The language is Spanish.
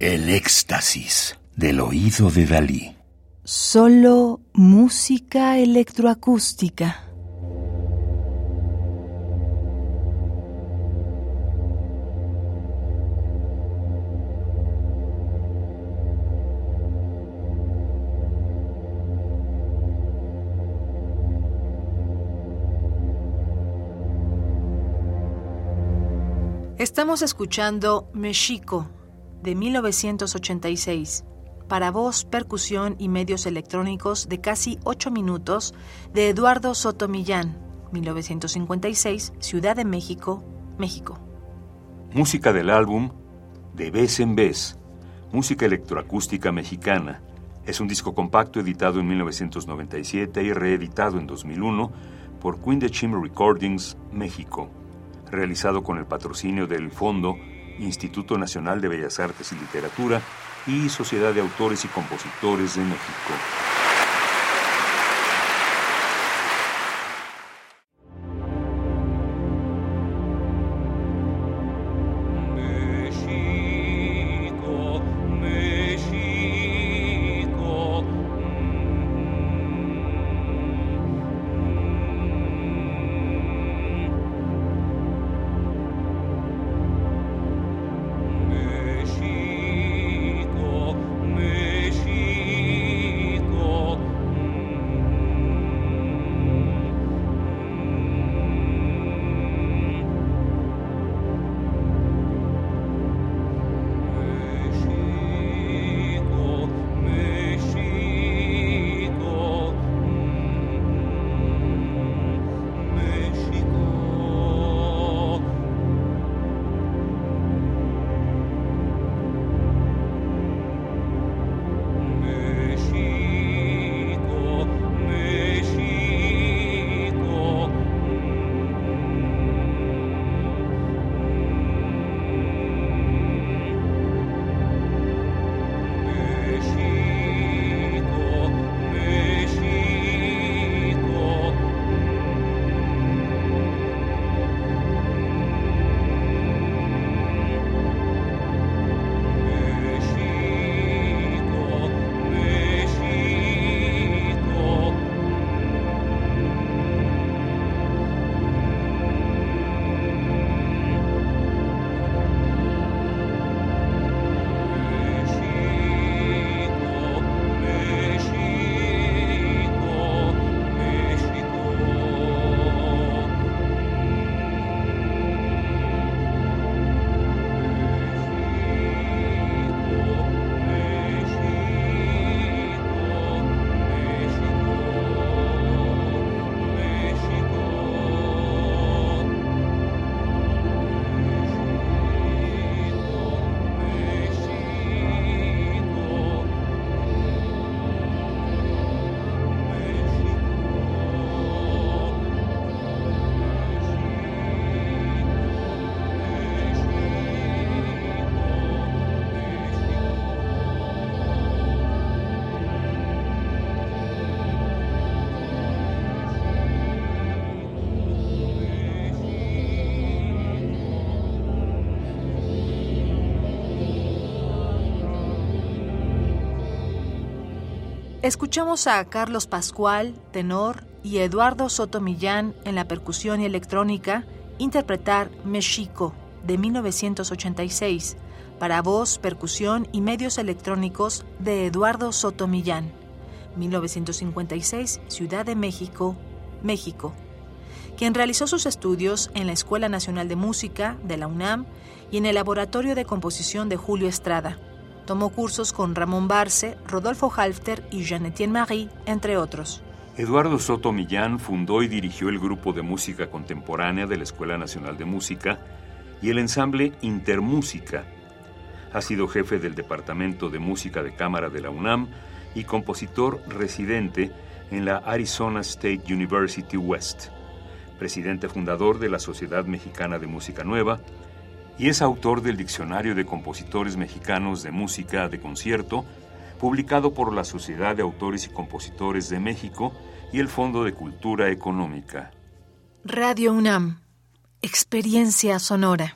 El éxtasis del oído de Dalí. Solo música electroacústica. Estamos escuchando Mexico de 1986 para voz, percusión y medios electrónicos de casi 8 minutos de Eduardo Soto Millán, 1956, Ciudad de México, México. Música del álbum De vez en vez, música electroacústica mexicana. Es un disco compacto editado en 1997 y reeditado en 2001 por Queen de Chim Recordings, México realizado con el patrocinio del Fondo Instituto Nacional de Bellas Artes y Literatura y Sociedad de Autores y Compositores de México. Escuchamos a Carlos Pascual, tenor, y Eduardo Soto Millán en la percusión y electrónica interpretar Mexico de 1986 para voz, percusión y medios electrónicos de Eduardo Soto Millán, 1956, Ciudad de México, México, quien realizó sus estudios en la Escuela Nacional de Música de la UNAM y en el Laboratorio de Composición de Julio Estrada. Tomó cursos con Ramón Barce, Rodolfo Halfter y Jean-Étienne Marie, entre otros. Eduardo Soto Millán fundó y dirigió el grupo de música contemporánea de la Escuela Nacional de Música y el ensamble Intermúsica. Ha sido jefe del Departamento de Música de Cámara de la UNAM y compositor residente en la Arizona State University West, presidente fundador de la Sociedad Mexicana de Música Nueva y es autor del Diccionario de Compositores Mexicanos de Música de Concierto, publicado por la Sociedad de Autores y Compositores de México y el Fondo de Cultura Económica. Radio UNAM, Experiencia Sonora.